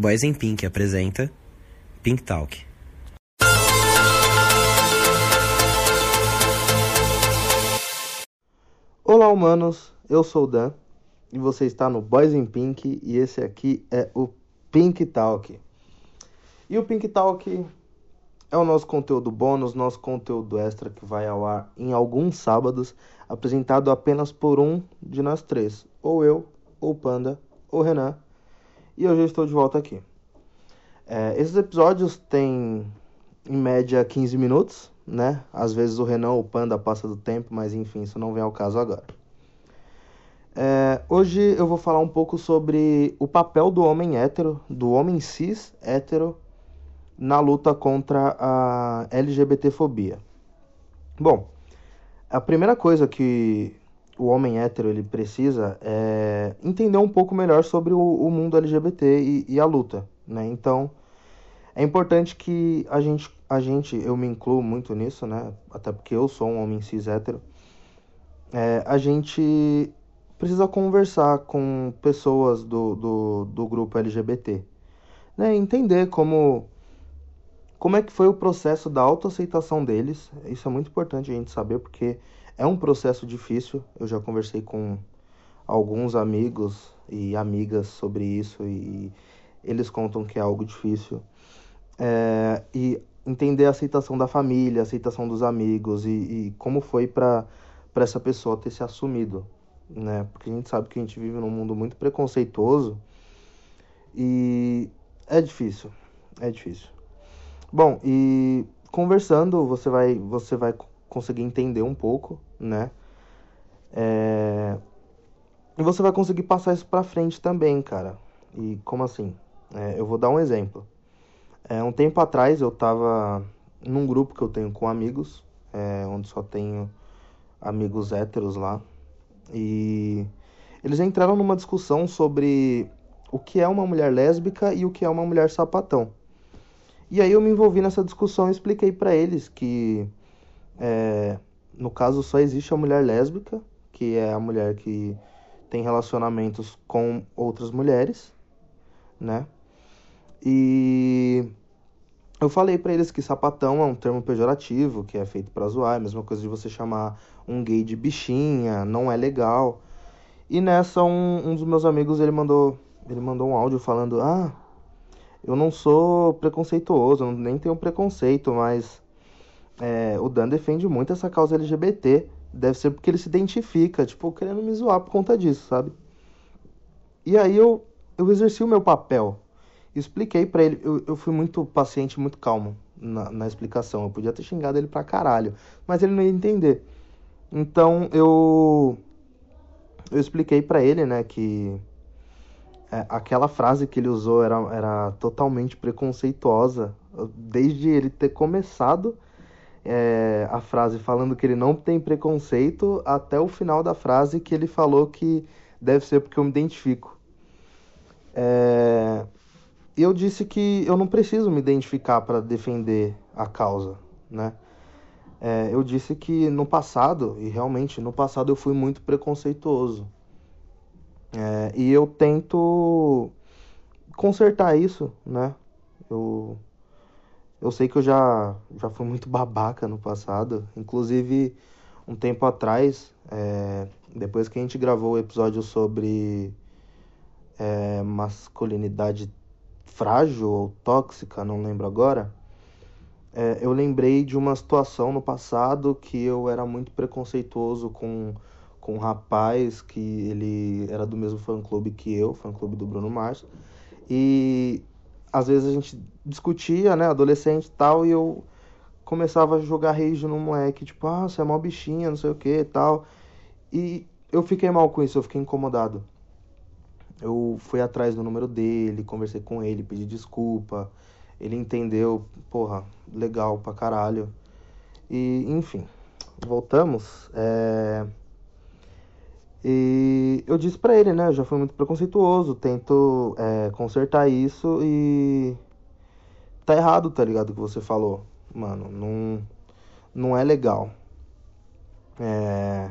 Boys in Pink apresenta Pink Talk. Olá, humanos. Eu sou o Dan e você está no Boys in Pink e esse aqui é o Pink Talk. E o Pink Talk é o nosso conteúdo bônus, nosso conteúdo extra que vai ao ar em alguns sábados, apresentado apenas por um de nós três, ou eu, ou Panda, ou Renan. E hoje eu estou de volta aqui. É, esses episódios têm em média 15 minutos, né? Às vezes o Renan ou o Panda passa do tempo, mas enfim, isso não vem ao caso agora. É, hoje eu vou falar um pouco sobre o papel do homem hétero, do homem cis hétero na luta contra a LGBTfobia. Bom, a primeira coisa que o homem hétero ele precisa é entender um pouco melhor sobre o, o mundo LGBT e, e, a luta, né? Então, é importante que a gente, a gente, eu me incluo muito nisso, né? Até porque eu sou um homem cis hétero. É, a gente precisa conversar com pessoas do, do, do grupo LGBT, né? Entender como como é que foi o processo da autoaceitação deles? Isso é muito importante a gente saber, porque é um processo difícil. Eu já conversei com alguns amigos e amigas sobre isso e eles contam que é algo difícil. É, e entender a aceitação da família, a aceitação dos amigos e, e como foi para essa pessoa ter se assumido, né? Porque a gente sabe que a gente vive num mundo muito preconceituoso e é difícil, é difícil. Bom, e conversando você vai, você vai conseguir entender um pouco, né? É... E você vai conseguir passar isso pra frente também, cara. E como assim? É, eu vou dar um exemplo. É, um tempo atrás eu tava num grupo que eu tenho com amigos, é, onde só tenho amigos héteros lá. E eles entraram numa discussão sobre o que é uma mulher lésbica e o que é uma mulher sapatão. E aí eu me envolvi nessa discussão e expliquei para eles que, é, no caso, só existe a mulher lésbica, que é a mulher que tem relacionamentos com outras mulheres, né? E eu falei para eles que sapatão é um termo pejorativo, que é feito para zoar, é a mesma coisa de você chamar um gay de bichinha, não é legal. E nessa um, um dos meus amigos ele mandou, ele mandou um áudio falando: "Ah, eu não sou preconceituoso, nem tenho preconceito, mas é, o Dan defende muito essa causa LGBT. Deve ser porque ele se identifica, tipo, querendo me zoar por conta disso, sabe? E aí eu, eu exerci o meu papel. Expliquei para ele, eu, eu fui muito paciente, muito calmo na, na explicação. Eu podia ter xingado ele pra caralho, mas ele não ia entender. Então eu eu expliquei para ele, né, que é, aquela frase que ele usou era, era totalmente preconceituosa. Desde ele ter começado é, a frase falando que ele não tem preconceito, até o final da frase que ele falou que deve ser porque eu me identifico. É, eu disse que eu não preciso me identificar para defender a causa, né? É, eu disse que no passado, e realmente no passado eu fui muito preconceituoso é, e eu tento consertar isso, né? Eu, eu sei que eu já, já fui muito babaca no passado. Inclusive, um tempo atrás, é, depois que a gente gravou o episódio sobre é, masculinidade frágil ou tóxica, não lembro agora. É, eu lembrei de uma situação no passado que eu era muito preconceituoso com com um rapaz que ele era do mesmo fã-clube que eu, fã-clube do Bruno Mars. E às vezes a gente discutia, né, adolescente e tal, e eu começava a jogar rage no moleque, tipo, ah, você é mó bichinha, não sei o que e tal. E eu fiquei mal com isso, eu fiquei incomodado. Eu fui atrás do número dele, conversei com ele, pedi desculpa. Ele entendeu, porra, legal pra caralho. E, enfim, voltamos. É... E eu disse para ele, né? Eu já fui muito preconceituoso, tento é, consertar isso e. Tá errado, tá ligado? O que você falou. Mano, não, não é legal. É,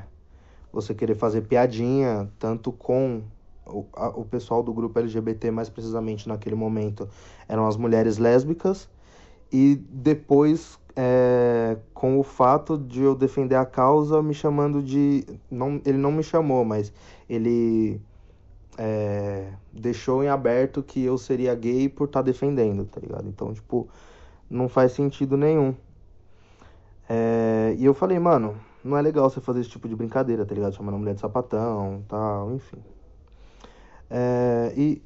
você querer fazer piadinha tanto com o, a, o pessoal do grupo LGBT, mais precisamente naquele momento, eram as mulheres lésbicas. E depois, é, com o fato de eu defender a causa, me chamando de. Não, ele não me chamou, mas ele é, deixou em aberto que eu seria gay por estar tá defendendo, tá ligado? Então, tipo, não faz sentido nenhum. É, e eu falei, mano, não é legal você fazer esse tipo de brincadeira, tá ligado? Chamando a mulher de sapatão tal, enfim. É, e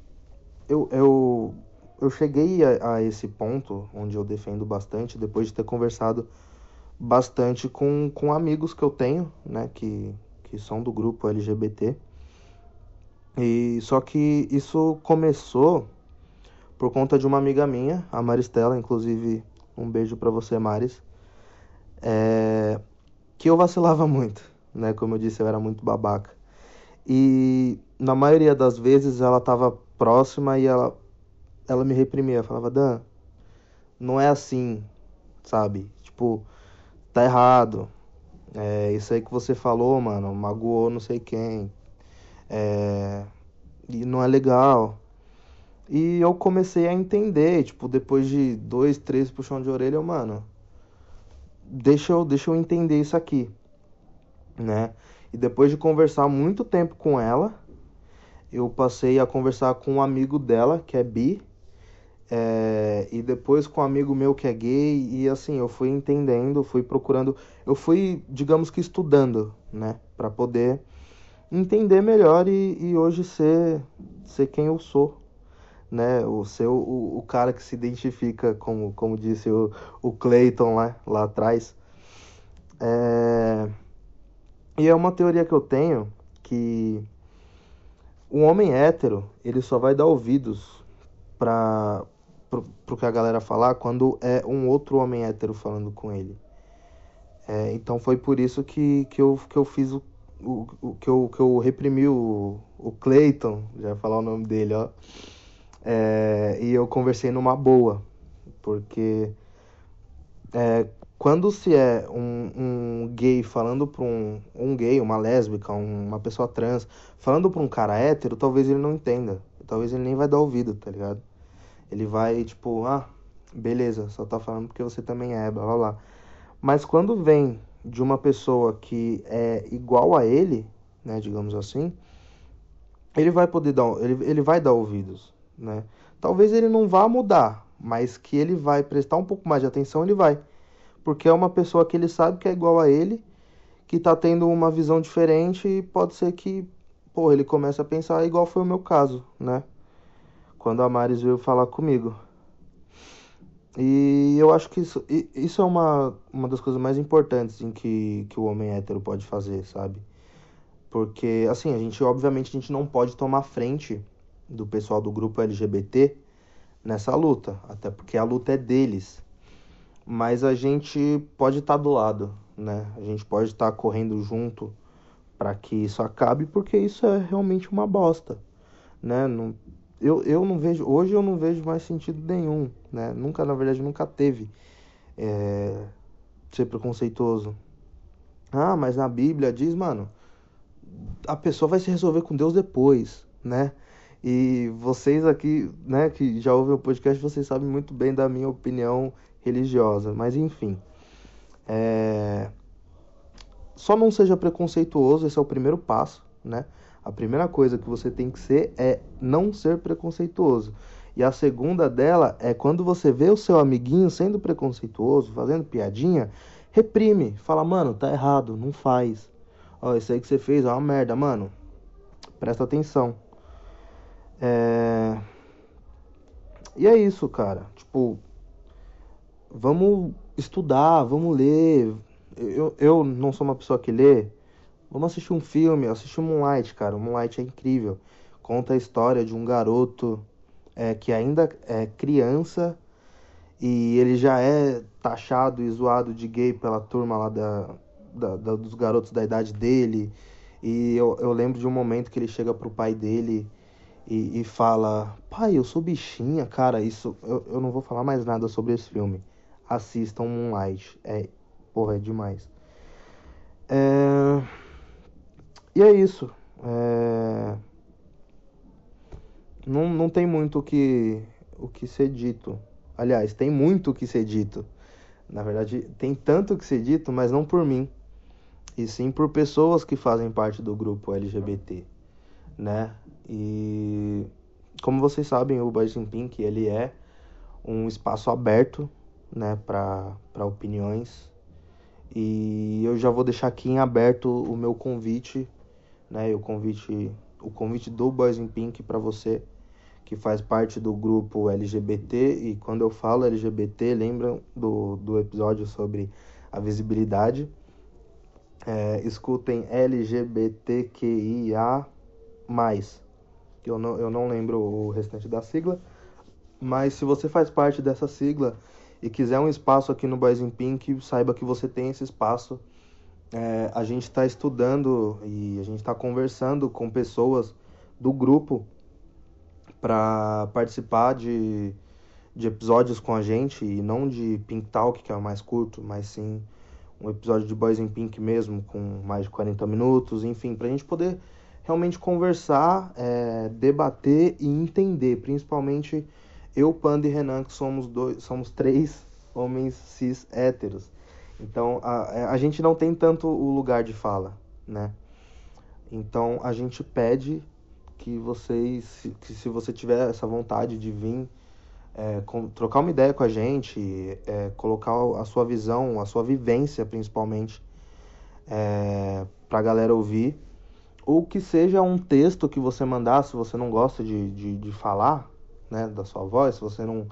eu, eu, eu cheguei a, a, esse ponto onde eu defendo bastante depois de ter conversado bastante com, com amigos que eu tenho, né, que, que são do grupo LGBT. E só que isso começou por conta de uma amiga minha, a Maristela, inclusive um beijo para você, Maris. É, que eu vacilava muito, né? Como eu disse, eu era muito babaca. E na maioria das vezes ela tava próxima e ela ela me reprimia, falava: "Dan, não é assim", sabe? Tipo, tá errado. É, isso aí que você falou, mano, magoou não sei quem. É, e não é legal. E eu comecei a entender, tipo, depois de dois, três puxão de orelha, eu, mano, deixa eu, deixa eu entender isso aqui, né? E depois de conversar muito tempo com ela, eu passei a conversar com um amigo dela, que é bi, é, e depois com um amigo meu que é gay, e assim, eu fui entendendo, fui procurando, eu fui, digamos que estudando, né, para poder entender melhor e, e hoje ser, ser quem eu sou, né? O seu o, o cara que se identifica como como disse o, o Clayton lá lá atrás. É... E é uma teoria que eu tenho que o homem hétero, ele só vai dar ouvidos para pro, pro que a galera falar quando é um outro homem hétero falando com ele. É, então foi por isso que, que, eu, que eu fiz o o, o, que, eu, que eu reprimi o, o Clayton, já falar o nome dele, ó. É, e eu conversei numa boa, porque é, quando se é um, um gay falando para um, um gay, uma lésbica, uma pessoa trans, falando para um cara hétero, talvez ele não entenda. Talvez ele nem vai dar ouvido, tá ligado? Ele vai, tipo, ah, beleza, só tá falando porque você também é, blá blá blá. Mas quando vem de uma pessoa que é igual a ele, né, digamos assim, ele vai poder dar, ele, ele vai dar ouvidos, né? Talvez ele não vá mudar, mas que ele vai prestar um pouco mais de atenção, ele vai. Porque é uma pessoa que ele sabe que é igual a ele, que tá tendo uma visão diferente e pode ser que, pô, ele comece a pensar igual foi o meu caso, né? Quando a Maris veio falar comigo. E eu acho que isso, isso é uma, uma das coisas mais importantes em que, que o homem hétero pode fazer, sabe? Porque, assim, a gente, obviamente, a gente não pode tomar frente do pessoal do grupo LGBT nessa luta, até porque a luta é deles. Mas a gente pode estar tá do lado, né? A gente pode estar tá correndo junto para que isso acabe, porque isso é realmente uma bosta, né? Não, eu, eu não vejo, hoje eu não vejo mais sentido nenhum, né? Nunca, na verdade, nunca teve é, ser preconceituoso. Ah, mas na Bíblia diz, mano, a pessoa vai se resolver com Deus depois, né? E vocês aqui, né, que já ouvem o podcast, vocês sabem muito bem da minha opinião religiosa, mas enfim. É... Só não seja preconceituoso, esse é o primeiro passo, né? A primeira coisa que você tem que ser é não ser preconceituoso. E a segunda dela é quando você vê o seu amiguinho sendo preconceituoso, fazendo piadinha, reprime. Fala, mano, tá errado, não faz. Ó, isso aí que você fez é uma merda, mano. Presta atenção. É... E é isso, cara. Tipo, vamos estudar, vamos ler. Eu, eu não sou uma pessoa que lê, Vamos assistir um filme, assistir Moonlight, cara. O Moonlight é incrível. Conta a história de um garoto é, que ainda é criança e ele já é taxado e zoado de gay pela turma lá da, da, da dos garotos da idade dele. E eu, eu lembro de um momento que ele chega pro pai dele e, e fala: Pai, eu sou bichinha, cara. Isso eu, eu não vou falar mais nada sobre esse filme. Assistam Moonlight. É, porra, é demais. É. E é isso. É... não, não tem muito o que, o que ser dito. Aliás, tem muito o que ser dito. Na verdade, tem tanto o que ser dito, mas não por mim, e sim por pessoas que fazem parte do grupo LGBT, né? E como vocês sabem, o Boys in Pink ele é um espaço aberto, né, para opiniões. E eu já vou deixar aqui em aberto o meu convite, né, o convite, o convite do Boys in Pink para você que faz parte do grupo LGBT e quando eu falo LGBT, lembram do, do episódio sobre a visibilidade. É, escutem LGBTQIA+, eu não, eu não lembro o restante da sigla, mas se você faz parte dessa sigla e quiser um espaço aqui no Boys in Pink, saiba que você tem esse espaço. É, a gente está estudando e a gente está conversando com pessoas do grupo para participar de, de episódios com a gente e não de Pink Talk, que é o mais curto, mas sim um episódio de Boys in Pink mesmo, com mais de 40 minutos, enfim, para a gente poder realmente conversar, é, debater e entender, principalmente eu, Panda e Renan, que somos, dois, somos três homens cis héteros. Então a, a gente não tem tanto o lugar de fala, né? Então a gente pede que vocês, que se você tiver essa vontade de vir é, com, trocar uma ideia com a gente, é, colocar a sua visão, a sua vivência principalmente, é, para a galera ouvir, ou que seja um texto que você mandar, se você não gosta de, de, de falar né, da sua voz, se você não,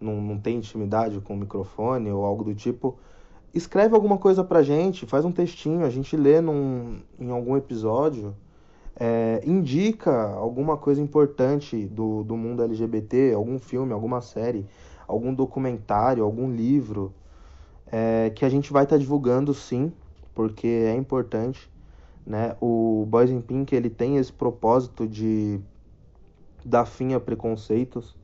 não, não tem intimidade com o microfone ou algo do tipo, escreve alguma coisa pra gente, faz um textinho, a gente lê num, em algum episódio é, indica alguma coisa importante do, do mundo LGBT, algum filme, alguma série, algum documentário, algum livro, é, que a gente vai estar tá divulgando sim, porque é importante. Né? O Boys in Pink ele tem esse propósito de dar fim a preconceitos.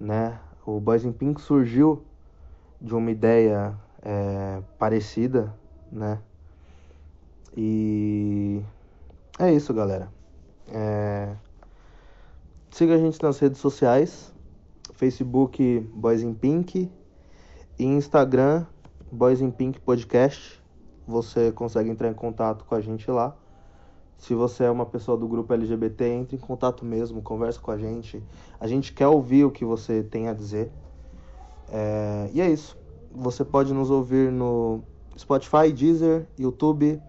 Né? O Boys in Pink surgiu de uma ideia é, parecida, né? E é isso, galera. É... Siga a gente nas redes sociais: Facebook Boys in Pink e Instagram Boys in Pink Podcast. Você consegue entrar em contato com a gente lá. Se você é uma pessoa do grupo LGBT, entre em contato mesmo, converse com a gente. A gente quer ouvir o que você tem a dizer. É... E é isso. Você pode nos ouvir no Spotify, Deezer, YouTube.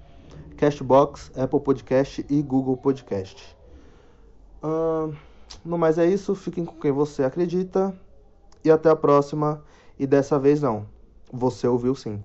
Castbox, Apple Podcast e Google Podcast. Uh, no mais é isso, fiquem com quem você acredita e até a próxima. E dessa vez não, você ouviu sim.